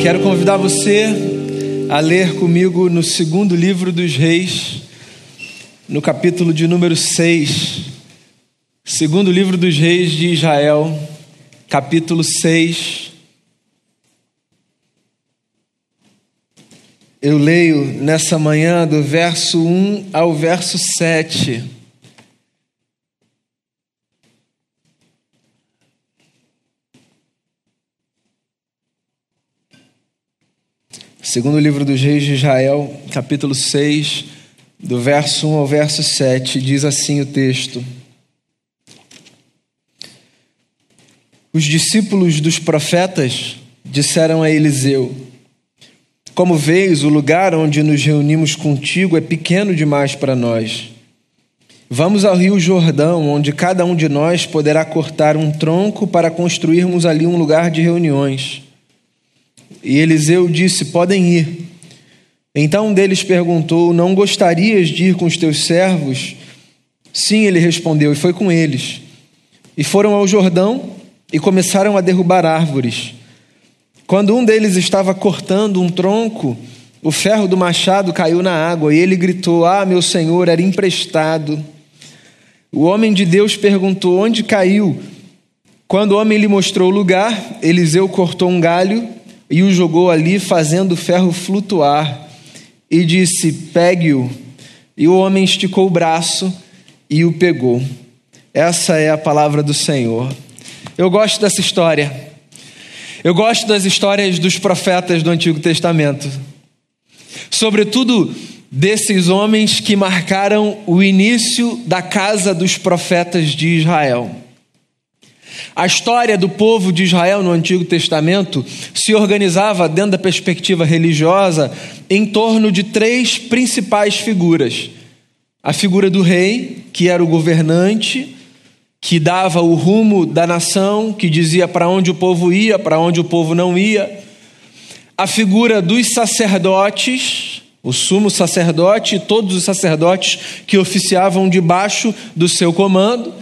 Quero convidar você a ler comigo no segundo livro dos Reis, no capítulo de número 6. Segundo livro dos Reis de Israel, capítulo 6. Eu leio nessa manhã do verso 1 ao verso 7. Segundo livro dos Reis de Israel, capítulo 6, do verso 1 ao verso 7, diz assim o texto: Os discípulos dos profetas disseram a Eliseu: Como vês, o lugar onde nos reunimos contigo é pequeno demais para nós. Vamos ao rio Jordão, onde cada um de nós poderá cortar um tronco para construirmos ali um lugar de reuniões. E Eliseu disse: Podem ir. Então um deles perguntou: Não gostarias de ir com os teus servos? Sim, ele respondeu, e foi com eles. E foram ao Jordão e começaram a derrubar árvores. Quando um deles estava cortando um tronco, o ferro do machado caiu na água e ele gritou: Ah, meu senhor, era emprestado. O homem de Deus perguntou: Onde caiu? Quando o homem lhe mostrou o lugar, Eliseu cortou um galho e o jogou ali, fazendo o ferro flutuar, e disse: Pegue-o. E o homem esticou o braço e o pegou. Essa é a palavra do Senhor. Eu gosto dessa história. Eu gosto das histórias dos profetas do Antigo Testamento. Sobretudo desses homens que marcaram o início da casa dos profetas de Israel. A história do povo de Israel no Antigo Testamento se organizava, dentro da perspectiva religiosa, em torno de três principais figuras: a figura do rei, que era o governante, que dava o rumo da nação, que dizia para onde o povo ia, para onde o povo não ia, a figura dos sacerdotes, o sumo sacerdote e todos os sacerdotes que oficiavam debaixo do seu comando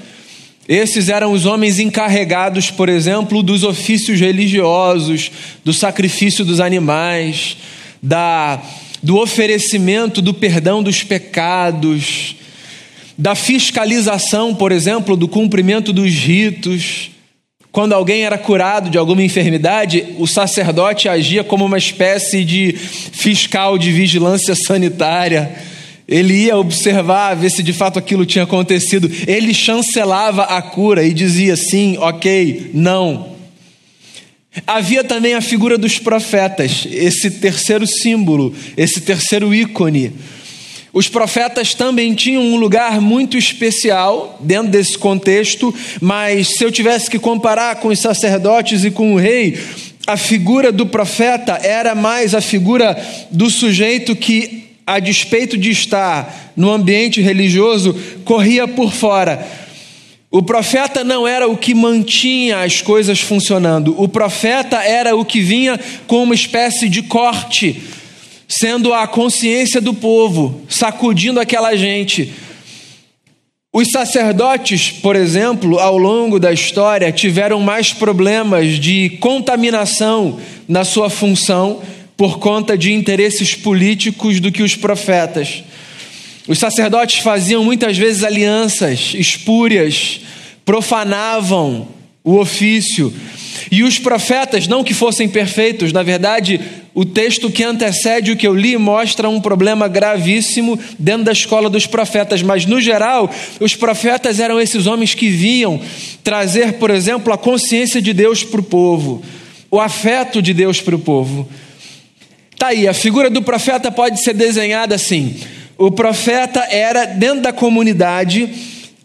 esses eram os homens encarregados, por exemplo, dos ofícios religiosos, do sacrifício dos animais, da, do oferecimento do perdão dos pecados, da fiscalização, por exemplo, do cumprimento dos ritos. Quando alguém era curado de alguma enfermidade, o sacerdote agia como uma espécie de fiscal de vigilância sanitária ele ia observar, ver se de fato aquilo tinha acontecido. Ele chancelava a cura e dizia sim, ok, não. Havia também a figura dos profetas, esse terceiro símbolo, esse terceiro ícone. Os profetas também tinham um lugar muito especial dentro desse contexto, mas se eu tivesse que comparar com os sacerdotes e com o rei, a figura do profeta era mais a figura do sujeito que a despeito de estar no ambiente religioso, corria por fora. O profeta não era o que mantinha as coisas funcionando, o profeta era o que vinha com uma espécie de corte, sendo a consciência do povo, sacudindo aquela gente. Os sacerdotes, por exemplo, ao longo da história, tiveram mais problemas de contaminação na sua função por conta de interesses políticos do que os profetas. Os sacerdotes faziam muitas vezes alianças espúrias, profanavam o ofício. E os profetas, não que fossem perfeitos, na verdade, o texto que antecede o que eu li mostra um problema gravíssimo dentro da escola dos profetas, mas no geral, os profetas eram esses homens que vinham trazer, por exemplo, a consciência de Deus para o povo, o afeto de Deus para o povo. Tá aí, a figura do profeta pode ser desenhada assim. O profeta era dentro da comunidade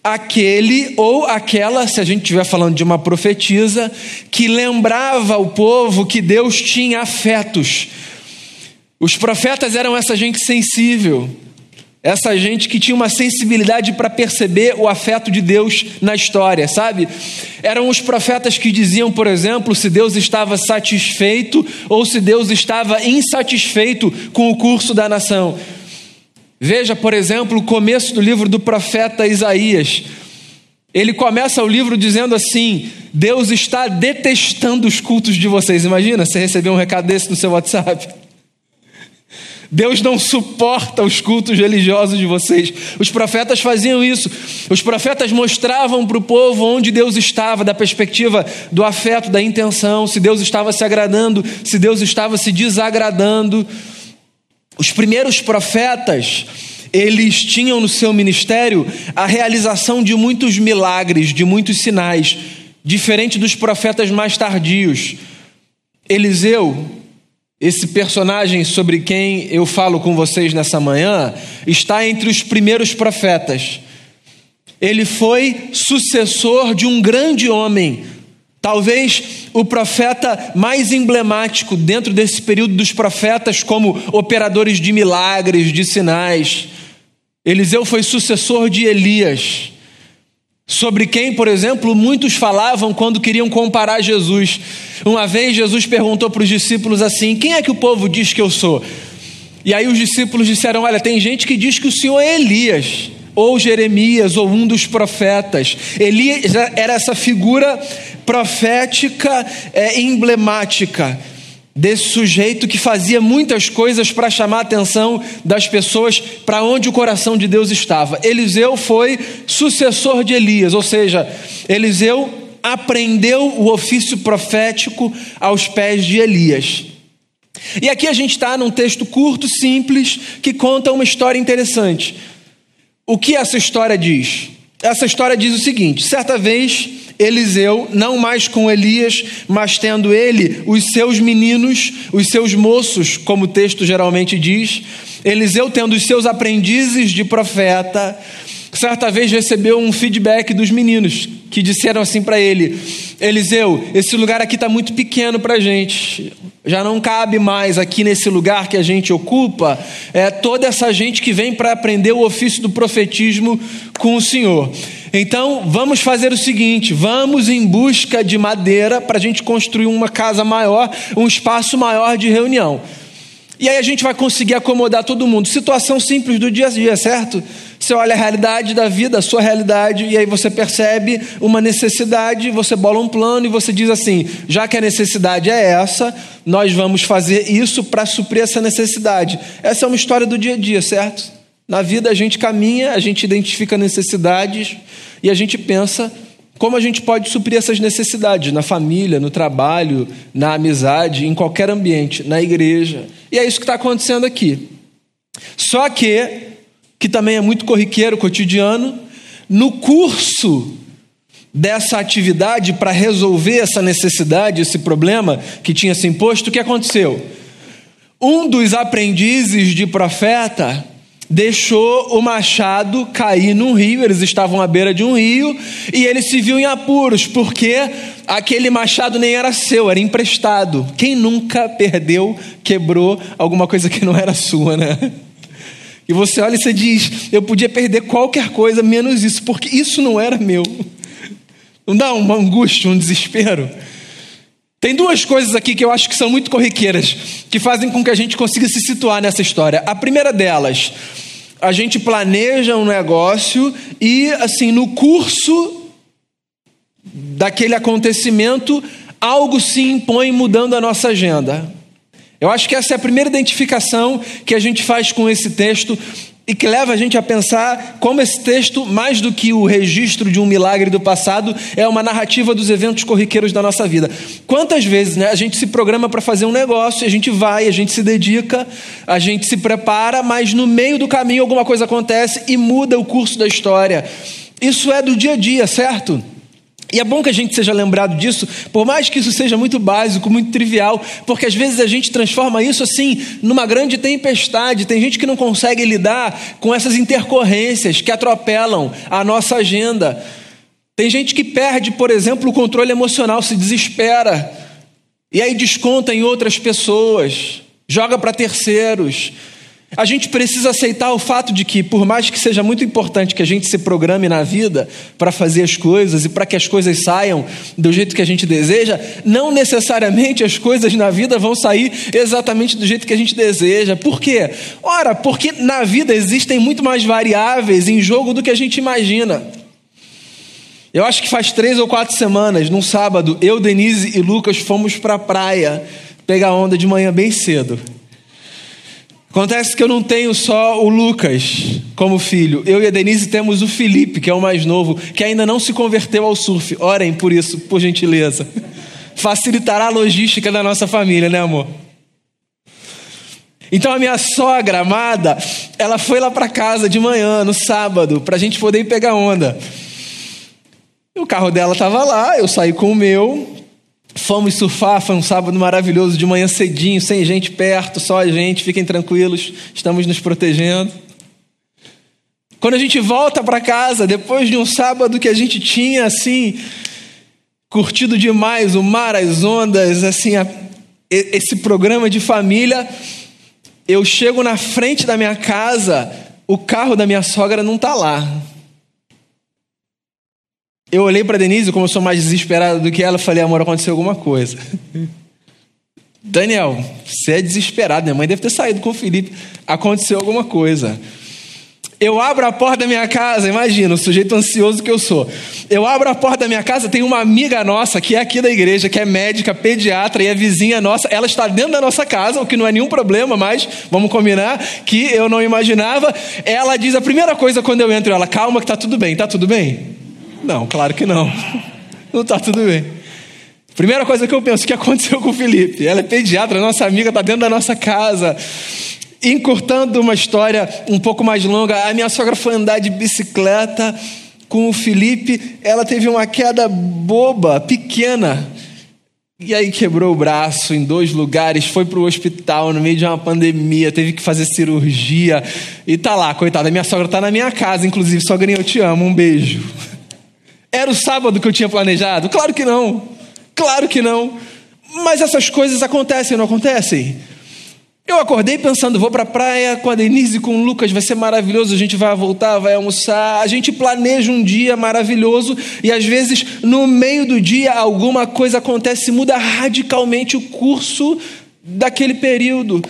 aquele ou aquela, se a gente estiver falando de uma profetisa, que lembrava o povo que Deus tinha afetos. Os profetas eram essa gente sensível, essa gente que tinha uma sensibilidade para perceber o afeto de Deus na história, sabe? Eram os profetas que diziam, por exemplo, se Deus estava satisfeito ou se Deus estava insatisfeito com o curso da nação. Veja, por exemplo, o começo do livro do profeta Isaías. Ele começa o livro dizendo assim: Deus está detestando os cultos de vocês. Imagina você receber um recado desse no seu WhatsApp. Deus não suporta os cultos religiosos de vocês. Os profetas faziam isso. Os profetas mostravam para o povo onde Deus estava, da perspectiva do afeto, da intenção, se Deus estava se agradando, se Deus estava se desagradando. Os primeiros profetas, eles tinham no seu ministério a realização de muitos milagres, de muitos sinais, diferente dos profetas mais tardios. Eliseu, esse personagem sobre quem eu falo com vocês nessa manhã está entre os primeiros profetas. Ele foi sucessor de um grande homem, talvez o profeta mais emblemático dentro desse período dos profetas, como operadores de milagres, de sinais. Eliseu foi sucessor de Elias sobre quem, por exemplo, muitos falavam quando queriam comparar Jesus. Uma vez Jesus perguntou para os discípulos assim: Quem é que o povo diz que eu sou? E aí os discípulos disseram: Olha, tem gente que diz que o Senhor é Elias, ou Jeremias, ou um dos profetas. Elias era essa figura profética é, emblemática desse sujeito que fazia muitas coisas para chamar a atenção das pessoas para onde o coração de Deus estava. Eliseu foi sucessor de Elias, ou seja, Eliseu aprendeu o ofício profético aos pés de Elias. E aqui a gente está num texto curto, simples, que conta uma história interessante. O que essa história diz? Essa história diz o seguinte: certa vez Eliseu, não mais com Elias, mas tendo ele os seus meninos, os seus moços, como o texto geralmente diz, Eliseu tendo os seus aprendizes de profeta, certa vez recebeu um feedback dos meninos que disseram assim para ele: Eliseu, esse lugar aqui está muito pequeno para a gente, já não cabe mais aqui nesse lugar que a gente ocupa, é toda essa gente que vem para aprender o ofício do profetismo com o Senhor. Então vamos fazer o seguinte: vamos em busca de madeira para a gente construir uma casa maior, um espaço maior de reunião. E aí a gente vai conseguir acomodar todo mundo. Situação simples do dia a dia, certo? Você olha a realidade da vida, a sua realidade, e aí você percebe uma necessidade, você bola um plano e você diz assim: já que a necessidade é essa, nós vamos fazer isso para suprir essa necessidade. Essa é uma história do dia a dia, certo? Na vida a gente caminha, a gente identifica necessidades e a gente pensa como a gente pode suprir essas necessidades na família, no trabalho, na amizade, em qualquer ambiente, na igreja. E é isso que está acontecendo aqui. Só que, que também é muito corriqueiro, cotidiano, no curso dessa atividade para resolver essa necessidade, esse problema que tinha se imposto, o que aconteceu? Um dos aprendizes de profeta deixou o machado cair num rio, eles estavam à beira de um rio, e ele se viu em apuros, porque aquele machado nem era seu, era emprestado. Quem nunca perdeu, quebrou alguma coisa que não era sua, né? E você olha e você diz: Eu podia perder qualquer coisa menos isso, porque isso não era meu. Não dá uma angústia, um desespero? Tem duas coisas aqui que eu acho que são muito corriqueiras, que fazem com que a gente consiga se situar nessa história. A primeira delas, a gente planeja um negócio e, assim, no curso daquele acontecimento, algo se impõe mudando a nossa agenda. Eu acho que essa é a primeira identificação que a gente faz com esse texto e que leva a gente a pensar como esse texto, mais do que o registro de um milagre do passado, é uma narrativa dos eventos corriqueiros da nossa vida. Quantas vezes né, a gente se programa para fazer um negócio, a gente vai, a gente se dedica, a gente se prepara, mas no meio do caminho alguma coisa acontece e muda o curso da história. Isso é do dia a dia, certo? E é bom que a gente seja lembrado disso, por mais que isso seja muito básico, muito trivial, porque às vezes a gente transforma isso assim numa grande tempestade. Tem gente que não consegue lidar com essas intercorrências que atropelam a nossa agenda. Tem gente que perde, por exemplo, o controle emocional, se desespera e aí desconta em outras pessoas, joga para terceiros, a gente precisa aceitar o fato de que, por mais que seja muito importante que a gente se programe na vida para fazer as coisas e para que as coisas saiam do jeito que a gente deseja, não necessariamente as coisas na vida vão sair exatamente do jeito que a gente deseja. Por quê? Ora, porque na vida existem muito mais variáveis em jogo do que a gente imagina. Eu acho que faz três ou quatro semanas, num sábado, eu, Denise e Lucas fomos para a praia pegar onda de manhã bem cedo. Acontece que eu não tenho só o Lucas como filho. Eu e a Denise temos o Felipe, que é o mais novo, que ainda não se converteu ao surf. Orem por isso, por gentileza. Facilitará a logística da nossa família, né, amor? Então a minha sogra amada, ela foi lá para casa de manhã, no sábado, para a gente poder ir pegar onda. O carro dela estava lá, eu saí com o meu, fomos surfar, foi um sábado maravilhoso, de manhã cedinho, sem gente perto, só a gente, fiquem tranquilos, estamos nos protegendo. Quando a gente volta para casa, depois de um sábado que a gente tinha assim, curtido demais o mar, as ondas, assim, a, esse programa de família, eu chego na frente da minha casa, o carro da minha sogra não está lá. Eu olhei para Denise, como eu sou mais desesperado do que ela, falei: amor, aconteceu alguma coisa. Daniel, você é desesperado, minha mãe deve ter saído com o Felipe. Aconteceu alguma coisa. Eu abro a porta da minha casa, imagina, o sujeito ansioso que eu sou. Eu abro a porta da minha casa, tem uma amiga nossa que é aqui da igreja, que é médica, pediatra e é vizinha nossa. Ela está dentro da nossa casa, o que não é nenhum problema, mas vamos combinar que eu não imaginava. Ela diz a primeira coisa quando eu entro, ela, calma que tá tudo bem, tá tudo bem? Não, claro que não. Não está tudo bem. Primeira coisa que eu penso, o que aconteceu com o Felipe? Ela é pediatra, nossa amiga, está dentro da nossa casa. Encurtando uma história um pouco mais longa, a minha sogra foi andar de bicicleta com o Felipe. Ela teve uma queda boba, pequena. E aí quebrou o braço em dois lugares, foi para o hospital no meio de uma pandemia, teve que fazer cirurgia. E tá lá, coitada, minha sogra tá na minha casa, inclusive, sogrinha, eu te amo, um beijo. Era o sábado que eu tinha planejado? Claro que não. Claro que não. Mas essas coisas acontecem, não acontecem? Eu acordei pensando, vou para a praia com a Denise e com o Lucas, vai ser maravilhoso, a gente vai voltar, vai almoçar. A gente planeja um dia maravilhoso e às vezes no meio do dia alguma coisa acontece, muda radicalmente o curso daquele período.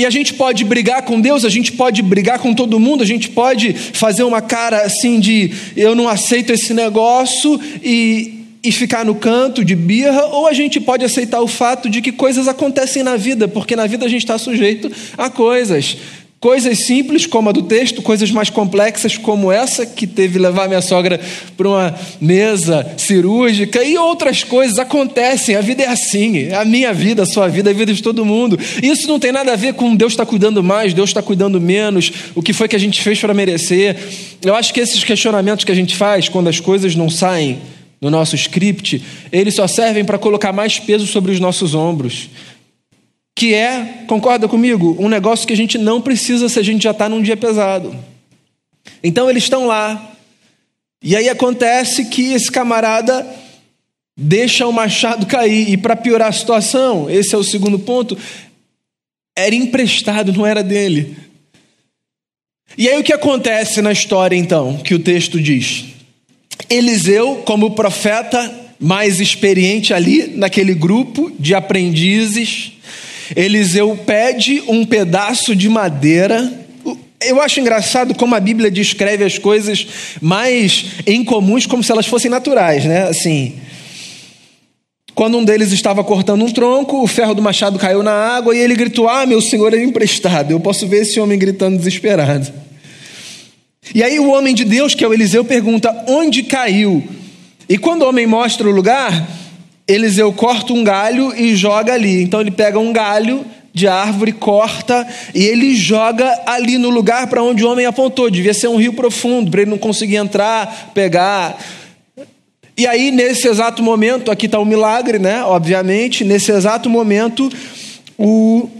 E a gente pode brigar com Deus, a gente pode brigar com todo mundo, a gente pode fazer uma cara assim de eu não aceito esse negócio e, e ficar no canto de birra, ou a gente pode aceitar o fato de que coisas acontecem na vida, porque na vida a gente está sujeito a coisas. Coisas simples como a do texto, coisas mais complexas como essa, que teve levar minha sogra para uma mesa cirúrgica, e outras coisas acontecem. A vida é assim, a minha vida, a sua vida, a vida de todo mundo. Isso não tem nada a ver com Deus está cuidando mais, Deus está cuidando menos, o que foi que a gente fez para merecer. Eu acho que esses questionamentos que a gente faz quando as coisas não saem no nosso script, eles só servem para colocar mais peso sobre os nossos ombros que é, concorda comigo, um negócio que a gente não precisa se a gente já está num dia pesado. Então eles estão lá, e aí acontece que esse camarada deixa o machado cair, e para piorar a situação, esse é o segundo ponto, era emprestado, não era dele. E aí o que acontece na história então, que o texto diz? Eliseu, como profeta mais experiente ali naquele grupo de aprendizes, Eliseu pede um pedaço de madeira. Eu acho engraçado como a Bíblia descreve as coisas mais incomuns como se elas fossem naturais, né? Assim, quando um deles estava cortando um tronco, o ferro do machado caiu na água e ele gritou: Ah, meu senhor é emprestado. Eu posso ver esse homem gritando desesperado. E aí o homem de Deus, que é o Eliseu, pergunta: Onde caiu? E quando o homem mostra o lugar, Eliseu corta um galho e joga ali. Então ele pega um galho de árvore, corta e ele joga ali no lugar para onde o homem apontou. Devia ser um rio profundo, para ele não conseguir entrar, pegar. E aí, nesse exato momento, aqui está o um milagre, né? Obviamente, nesse exato momento, o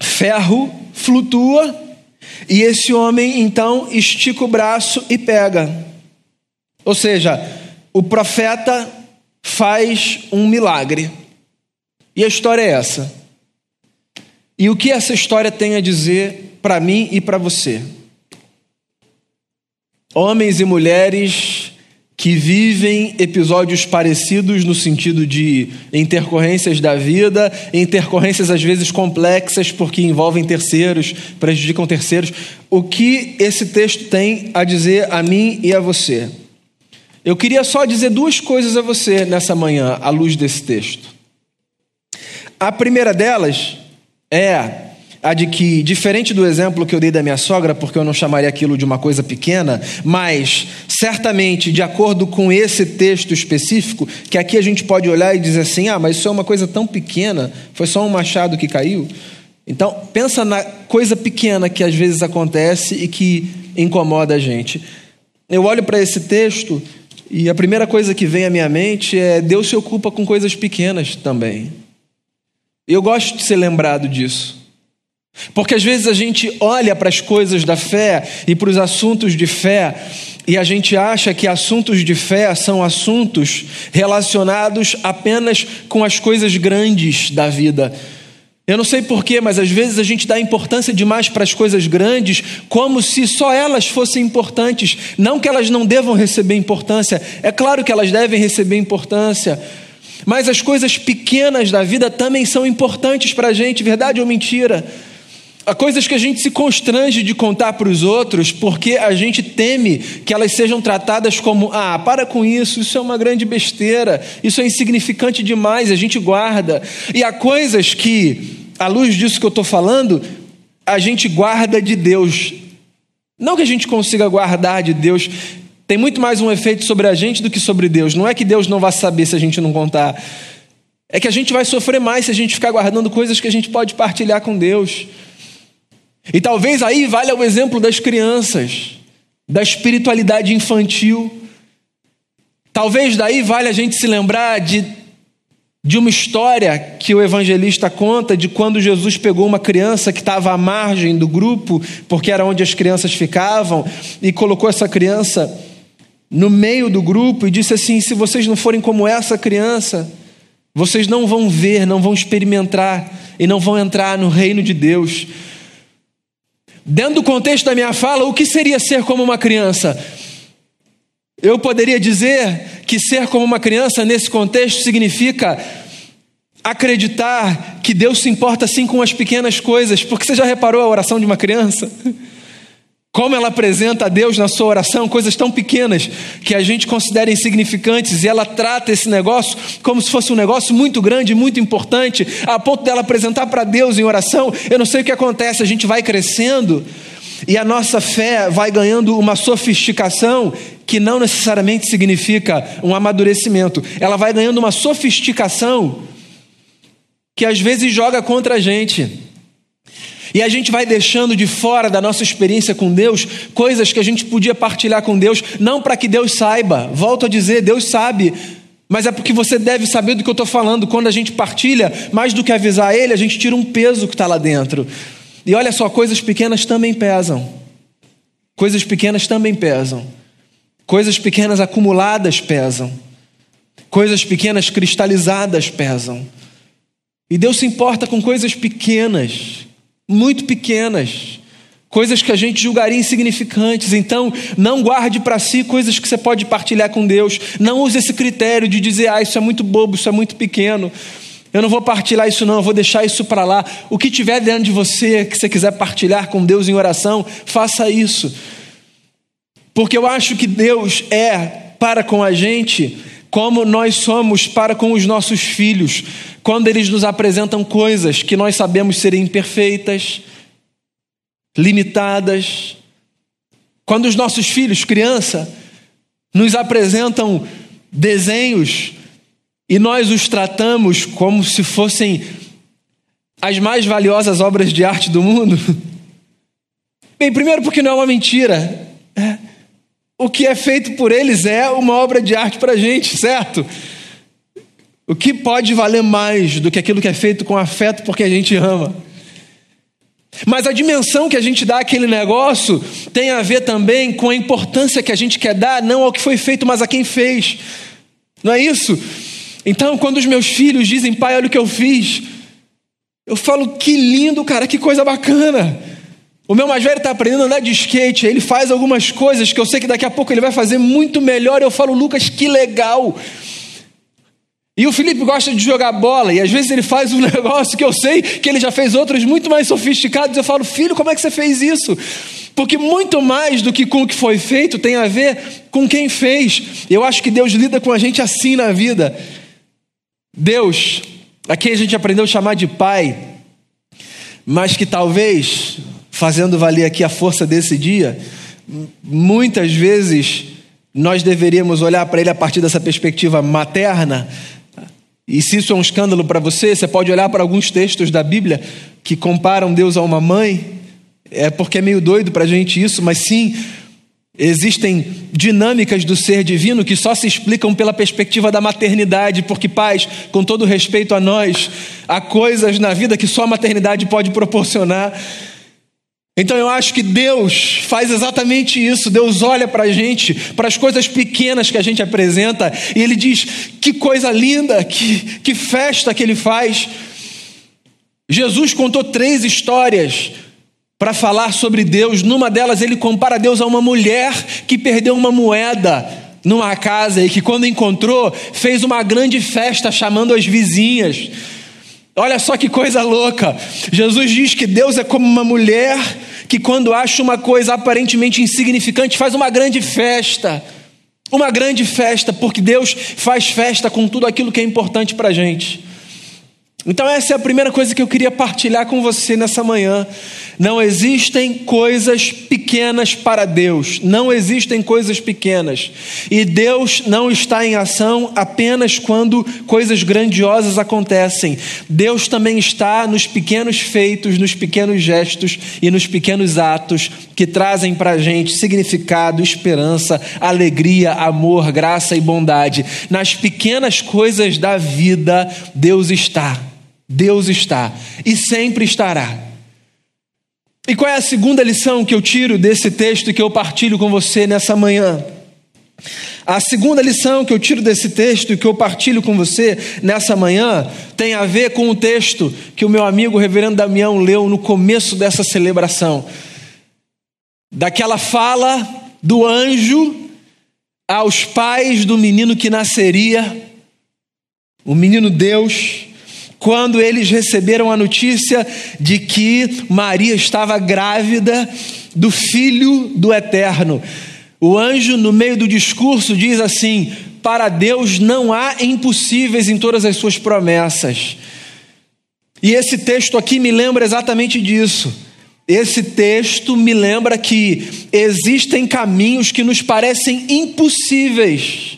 ferro flutua e esse homem então estica o braço e pega. Ou seja, o profeta faz um milagre. E a história é essa. E o que essa história tem a dizer para mim e para você? Homens e mulheres que vivem episódios parecidos no sentido de intercorrências da vida, intercorrências às vezes complexas porque envolvem terceiros, prejudicam terceiros. O que esse texto tem a dizer a mim e a você? Eu queria só dizer duas coisas a você nessa manhã, à luz desse texto. A primeira delas é a de que, diferente do exemplo que eu dei da minha sogra, porque eu não chamaria aquilo de uma coisa pequena, mas certamente, de acordo com esse texto específico, que aqui a gente pode olhar e dizer assim: ah, mas isso é uma coisa tão pequena, foi só um machado que caiu. Então, pensa na coisa pequena que às vezes acontece e que incomoda a gente. Eu olho para esse texto e a primeira coisa que vem à minha mente é: Deus se ocupa com coisas pequenas também. Eu gosto de ser lembrado disso. Porque às vezes a gente olha para as coisas da fé e para os assuntos de fé e a gente acha que assuntos de fé são assuntos relacionados apenas com as coisas grandes da vida. Eu não sei porquê, mas às vezes a gente dá importância demais para as coisas grandes, como se só elas fossem importantes. Não que elas não devam receber importância, é claro que elas devem receber importância, mas as coisas pequenas da vida também são importantes para a gente, verdade ou mentira? Há coisas que a gente se constrange de contar para os outros porque a gente teme que elas sejam tratadas como: ah, para com isso, isso é uma grande besteira, isso é insignificante demais, a gente guarda. E há coisas que, à luz disso que eu estou falando, a gente guarda de Deus. Não que a gente consiga guardar de Deus, tem muito mais um efeito sobre a gente do que sobre Deus. Não é que Deus não vá saber se a gente não contar. É que a gente vai sofrer mais se a gente ficar guardando coisas que a gente pode partilhar com Deus. E talvez aí valha o exemplo das crianças, da espiritualidade infantil. Talvez daí valha a gente se lembrar de, de uma história que o evangelista conta de quando Jesus pegou uma criança que estava à margem do grupo, porque era onde as crianças ficavam, e colocou essa criança no meio do grupo e disse assim: se vocês não forem como essa criança, vocês não vão ver, não vão experimentar e não vão entrar no reino de Deus. Dentro do contexto da minha fala, o que seria ser como uma criança? Eu poderia dizer que ser como uma criança nesse contexto significa acreditar que Deus se importa sim com as pequenas coisas, porque você já reparou a oração de uma criança? Como ela apresenta a Deus na sua oração coisas tão pequenas que a gente considera insignificantes e ela trata esse negócio como se fosse um negócio muito grande, muito importante, a ponto dela apresentar para Deus em oração. Eu não sei o que acontece, a gente vai crescendo e a nossa fé vai ganhando uma sofisticação que não necessariamente significa um amadurecimento. Ela vai ganhando uma sofisticação que às vezes joga contra a gente. E a gente vai deixando de fora da nossa experiência com Deus coisas que a gente podia partilhar com Deus, não para que Deus saiba, volto a dizer, Deus sabe, mas é porque você deve saber do que eu estou falando. Quando a gente partilha, mais do que avisar Ele, a gente tira um peso que está lá dentro. E olha só, coisas pequenas também pesam. Coisas pequenas também pesam. Coisas pequenas acumuladas pesam. Coisas pequenas cristalizadas pesam. E Deus se importa com coisas pequenas muito pequenas, coisas que a gente julgaria insignificantes. Então, não guarde para si coisas que você pode partilhar com Deus. Não use esse critério de dizer, ah, isso é muito bobo, isso é muito pequeno. Eu não vou partilhar isso, não, eu vou deixar isso para lá. O que tiver dentro de você que você quiser partilhar com Deus em oração, faça isso. Porque eu acho que Deus é para com a gente como nós somos para com os nossos filhos, quando eles nos apresentam coisas que nós sabemos serem imperfeitas, limitadas. Quando os nossos filhos, criança, nos apresentam desenhos e nós os tratamos como se fossem as mais valiosas obras de arte do mundo. Bem, primeiro porque não é uma mentira. É o que é feito por eles é uma obra de arte para a gente, certo? O que pode valer mais do que aquilo que é feito com afeto porque a gente ama? Mas a dimensão que a gente dá àquele negócio tem a ver também com a importância que a gente quer dar, não ao que foi feito, mas a quem fez. Não é isso? Então, quando os meus filhos dizem, pai, olha o que eu fiz, eu falo, que lindo, cara, que coisa bacana. O meu mais velho está aprendendo a andar de skate, ele faz algumas coisas que eu sei que daqui a pouco ele vai fazer muito melhor. Eu falo, Lucas, que legal. E o Felipe gosta de jogar bola, e às vezes ele faz um negócio que eu sei que ele já fez outros muito mais sofisticados. Eu falo, filho, como é que você fez isso? Porque muito mais do que com o que foi feito tem a ver com quem fez. Eu acho que Deus lida com a gente assim na vida. Deus, a quem a gente aprendeu a chamar de Pai, mas que talvez, fazendo valer aqui a força desse dia, muitas vezes nós deveríamos olhar para Ele a partir dessa perspectiva materna. E se isso é um escândalo para você, você pode olhar para alguns textos da Bíblia que comparam Deus a uma mãe é porque é meio doido para a gente isso, mas sim, existem dinâmicas do ser divino que só se explicam pela perspectiva da maternidade, porque, pais, com todo respeito a nós, há coisas na vida que só a maternidade pode proporcionar. Então eu acho que Deus faz exatamente isso. Deus olha para a gente, para as coisas pequenas que a gente apresenta, e Ele diz: que coisa linda, que, que festa que Ele faz. Jesus contou três histórias para falar sobre Deus. Numa delas, ele compara Deus a uma mulher que perdeu uma moeda numa casa e que, quando encontrou, fez uma grande festa chamando as vizinhas. Olha só que coisa louca. Jesus diz que Deus é como uma mulher que, quando acha uma coisa aparentemente insignificante, faz uma grande festa. Uma grande festa, porque Deus faz festa com tudo aquilo que é importante para a gente. Então, essa é a primeira coisa que eu queria partilhar com você nessa manhã. Não existem coisas pequenas para Deus, não existem coisas pequenas. E Deus não está em ação apenas quando coisas grandiosas acontecem. Deus também está nos pequenos feitos, nos pequenos gestos e nos pequenos atos que trazem para a gente significado, esperança, alegria, amor, graça e bondade. Nas pequenas coisas da vida, Deus está. Deus está e sempre estará. E qual é a segunda lição que eu tiro desse texto e que eu partilho com você nessa manhã? A segunda lição que eu tiro desse texto e que eu partilho com você nessa manhã tem a ver com o texto que o meu amigo reverendo Damião leu no começo dessa celebração. Daquela fala do anjo aos pais do menino que nasceria, o menino Deus, quando eles receberam a notícia de que Maria estava grávida do Filho do Eterno. O anjo, no meio do discurso, diz assim: Para Deus não há impossíveis em todas as suas promessas. E esse texto aqui me lembra exatamente disso. Esse texto me lembra que existem caminhos que nos parecem impossíveis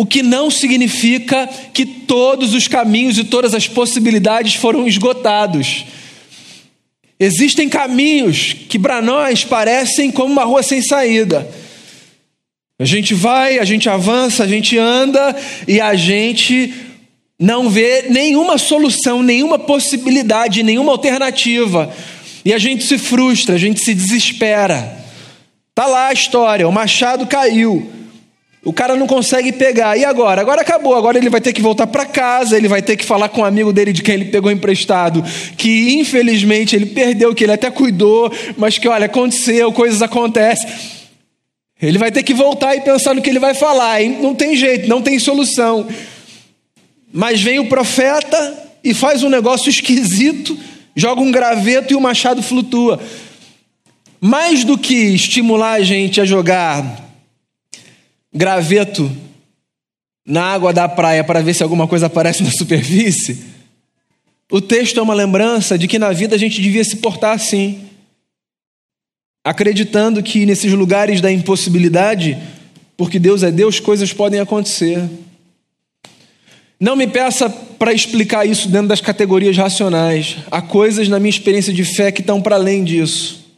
o que não significa que todos os caminhos e todas as possibilidades foram esgotados. Existem caminhos que para nós parecem como uma rua sem saída. A gente vai, a gente avança, a gente anda e a gente não vê nenhuma solução, nenhuma possibilidade, nenhuma alternativa. E a gente se frustra, a gente se desespera. Tá lá a história, o machado caiu. O cara não consegue pegar. E agora? Agora acabou. Agora ele vai ter que voltar para casa, ele vai ter que falar com um amigo dele de quem ele pegou emprestado, que infelizmente ele perdeu, que ele até cuidou, mas que olha, aconteceu, coisas acontecem. Ele vai ter que voltar e pensar no que ele vai falar. E não tem jeito, não tem solução. Mas vem o profeta e faz um negócio esquisito, joga um graveto e o machado flutua. Mais do que estimular a gente a jogar graveto na água da praia para ver se alguma coisa aparece na superfície, o texto é uma lembrança de que na vida a gente devia se portar assim, acreditando que nesses lugares da impossibilidade, porque Deus é Deus, coisas podem acontecer. Não me peça para explicar isso dentro das categorias racionais. Há coisas na minha experiência de fé que estão para além disso.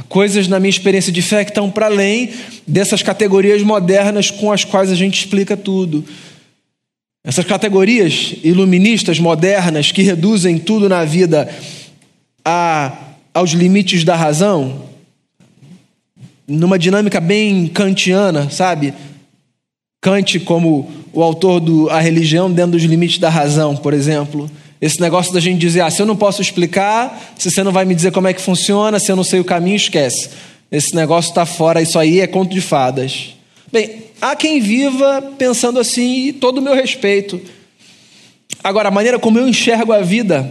Há coisas na minha experiência de fé que estão para além dessas categorias modernas com as quais a gente explica tudo. Essas categorias iluministas modernas que reduzem tudo na vida a, aos limites da razão, numa dinâmica bem kantiana, sabe? Kant, como o autor do A Religião dentro dos limites da razão, por exemplo. Esse negócio da gente dizer, ah, se eu não posso explicar, se você não vai me dizer como é que funciona, se eu não sei o caminho, esquece. Esse negócio está fora, isso aí é conto de fadas. Bem, há quem viva pensando assim, e todo o meu respeito. Agora, a maneira como eu enxergo a vida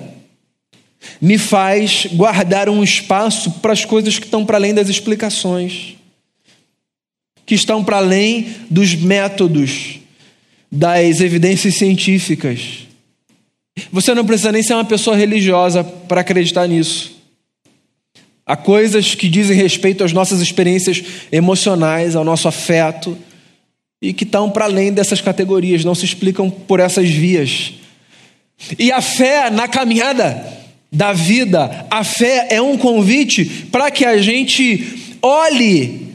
me faz guardar um espaço para as coisas que estão para além das explicações, que estão para além dos métodos, das evidências científicas. Você não precisa nem ser uma pessoa religiosa para acreditar nisso. Há coisas que dizem respeito às nossas experiências emocionais, ao nosso afeto, e que estão para além dessas categorias, não se explicam por essas vias. E a fé na caminhada da vida, a fé é um convite para que a gente olhe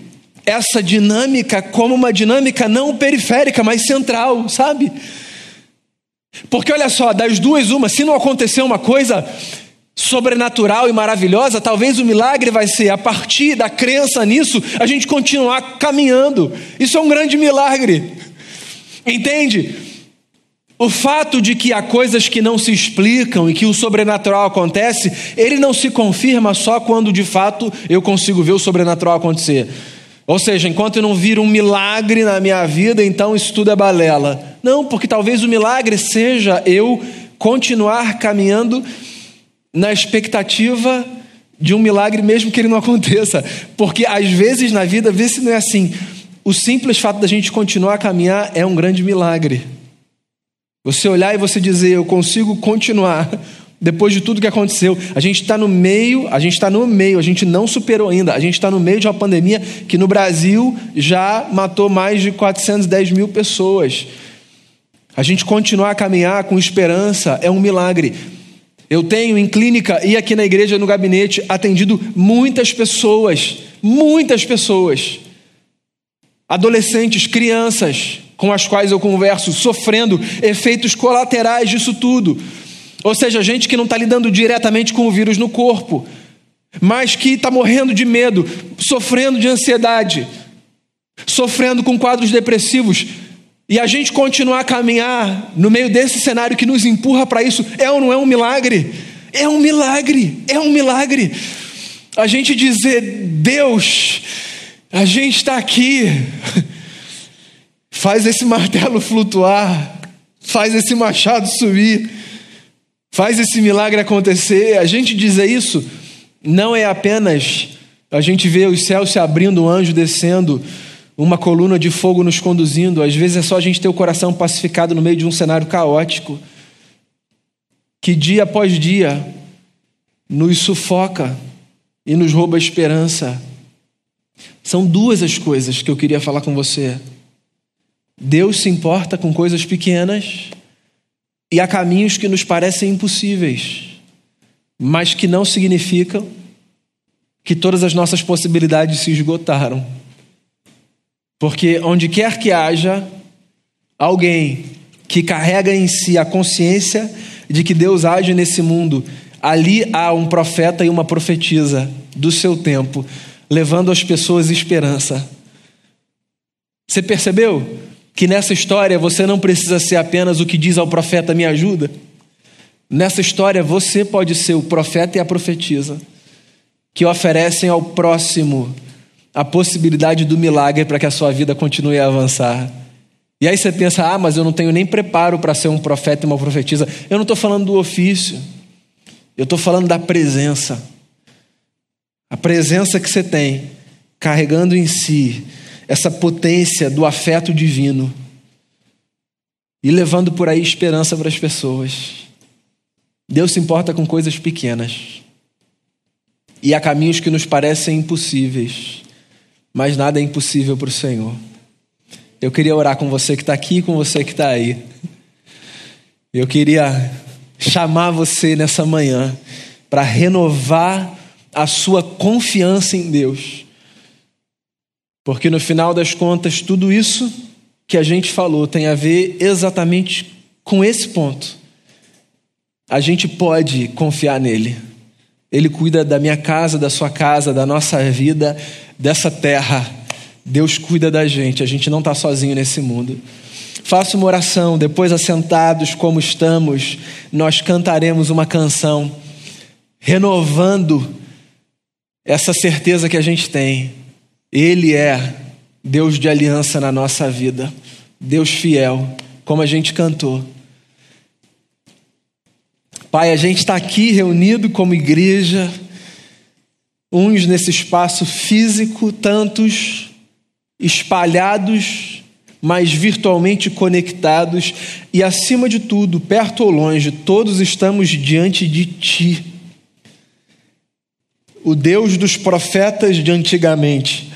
essa dinâmica como uma dinâmica não periférica, mas central, sabe? Porque olha só, das duas, uma, se não acontecer uma coisa sobrenatural e maravilhosa, talvez o milagre vai ser a partir da crença nisso, a gente continuar caminhando. Isso é um grande milagre. Entende? O fato de que há coisas que não se explicam e que o sobrenatural acontece, ele não se confirma só quando de fato eu consigo ver o sobrenatural acontecer. Ou seja, enquanto eu não vir um milagre na minha vida, então isso tudo é balela. Não, porque talvez o milagre seja eu continuar caminhando na expectativa de um milagre, mesmo que ele não aconteça. Porque às vezes na vida, vê se não é assim. O simples fato da gente continuar a caminhar é um grande milagre. Você olhar e você dizer, eu consigo continuar depois de tudo que aconteceu. A gente está no meio, a gente está no meio, a gente não superou ainda. A gente está no meio de uma pandemia que no Brasil já matou mais de 410 mil pessoas. A gente continuar a caminhar com esperança é um milagre. Eu tenho em clínica e aqui na igreja, no gabinete, atendido muitas pessoas, muitas pessoas, adolescentes, crianças, com as quais eu converso, sofrendo efeitos colaterais disso tudo. Ou seja, gente que não está lidando diretamente com o vírus no corpo, mas que está morrendo de medo, sofrendo de ansiedade, sofrendo com quadros depressivos, e a gente continuar a caminhar no meio desse cenário que nos empurra para isso, é ou não é um milagre? É um milagre, é um milagre. A gente dizer, Deus, a gente está aqui, faz esse martelo flutuar, faz esse machado subir, faz esse milagre acontecer. A gente dizer isso não é apenas a gente ver os céus se abrindo, um anjo descendo, uma coluna de fogo nos conduzindo. Às vezes é só a gente ter o coração pacificado no meio de um cenário caótico, que dia após dia nos sufoca e nos rouba a esperança. São duas as coisas que eu queria falar com você. Deus se importa com coisas pequenas e há caminhos que nos parecem impossíveis, mas que não significam que todas as nossas possibilidades se esgotaram. Porque onde quer que haja alguém que carrega em si a consciência de que Deus age nesse mundo, ali há um profeta e uma profetisa do seu tempo, levando às pessoas esperança. Você percebeu que nessa história você não precisa ser apenas o que diz ao profeta me ajuda? Nessa história você pode ser o profeta e a profetisa que oferecem ao próximo a possibilidade do milagre para que a sua vida continue a avançar. E aí você pensa, ah, mas eu não tenho nem preparo para ser um profeta e uma profetisa. Eu não estou falando do ofício, eu estou falando da presença. A presença que você tem, carregando em si essa potência do afeto divino e levando por aí esperança para as pessoas. Deus se importa com coisas pequenas. E há caminhos que nos parecem impossíveis mas nada é impossível para o Senhor. Eu queria orar com você que está aqui e com você que está aí. Eu queria chamar você nessa manhã para renovar a sua confiança em Deus. Porque no final das contas, tudo isso que a gente falou tem a ver exatamente com esse ponto. A gente pode confiar nele. Ele cuida da minha casa, da sua casa, da nossa vida, dessa terra. Deus cuida da gente, a gente não está sozinho nesse mundo. Faça uma oração, depois assentados como estamos, nós cantaremos uma canção, renovando essa certeza que a gente tem. Ele é Deus de aliança na nossa vida, Deus fiel, como a gente cantou. Pai, a gente está aqui reunido como igreja, uns nesse espaço físico, tantos espalhados, mas virtualmente conectados, e acima de tudo, perto ou longe, todos estamos diante de Ti, o Deus dos profetas de antigamente,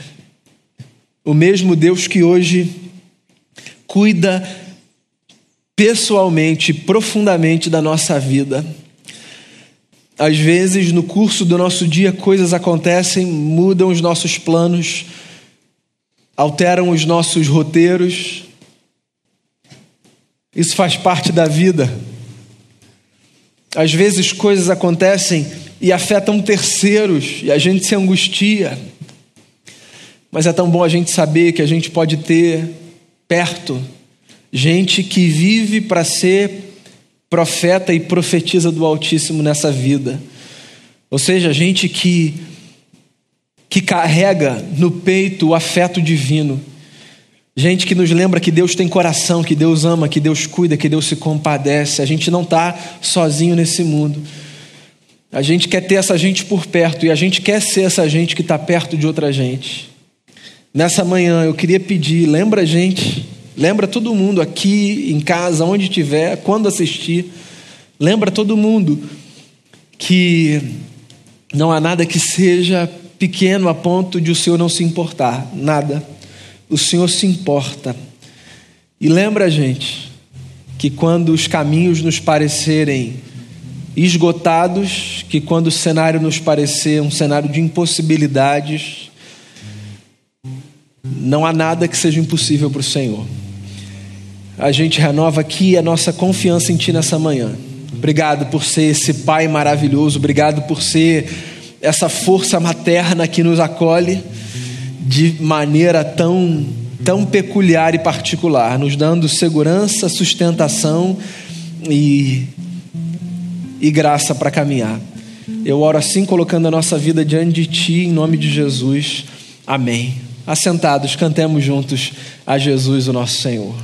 o mesmo Deus que hoje cuida pessoalmente, profundamente da nossa vida. Às vezes, no curso do nosso dia, coisas acontecem, mudam os nossos planos, alteram os nossos roteiros. Isso faz parte da vida. Às vezes, coisas acontecem e afetam terceiros e a gente se angustia. Mas é tão bom a gente saber que a gente pode ter perto gente que vive para ser profeta e profetiza do Altíssimo nessa vida. Ou seja, gente que que carrega no peito o afeto divino. Gente que nos lembra que Deus tem coração, que Deus ama, que Deus cuida, que Deus se compadece. A gente não está sozinho nesse mundo. A gente quer ter essa gente por perto e a gente quer ser essa gente que está perto de outra gente. Nessa manhã eu queria pedir, lembra a gente Lembra todo mundo aqui, em casa, onde estiver, quando assistir. Lembra todo mundo que não há nada que seja pequeno a ponto de o Senhor não se importar. Nada. O Senhor se importa. E lembra, gente, que quando os caminhos nos parecerem esgotados, que quando o cenário nos parecer um cenário de impossibilidades, não há nada que seja impossível para o Senhor a gente renova aqui a nossa confiança em Ti nessa manhã. Obrigado por ser esse Pai maravilhoso, obrigado por ser essa força materna que nos acolhe de maneira tão, tão peculiar e particular, nos dando segurança, sustentação e, e graça para caminhar. Eu oro assim, colocando a nossa vida diante de Ti, em nome de Jesus. Amém. Assentados, cantemos juntos a Jesus, o nosso Senhor.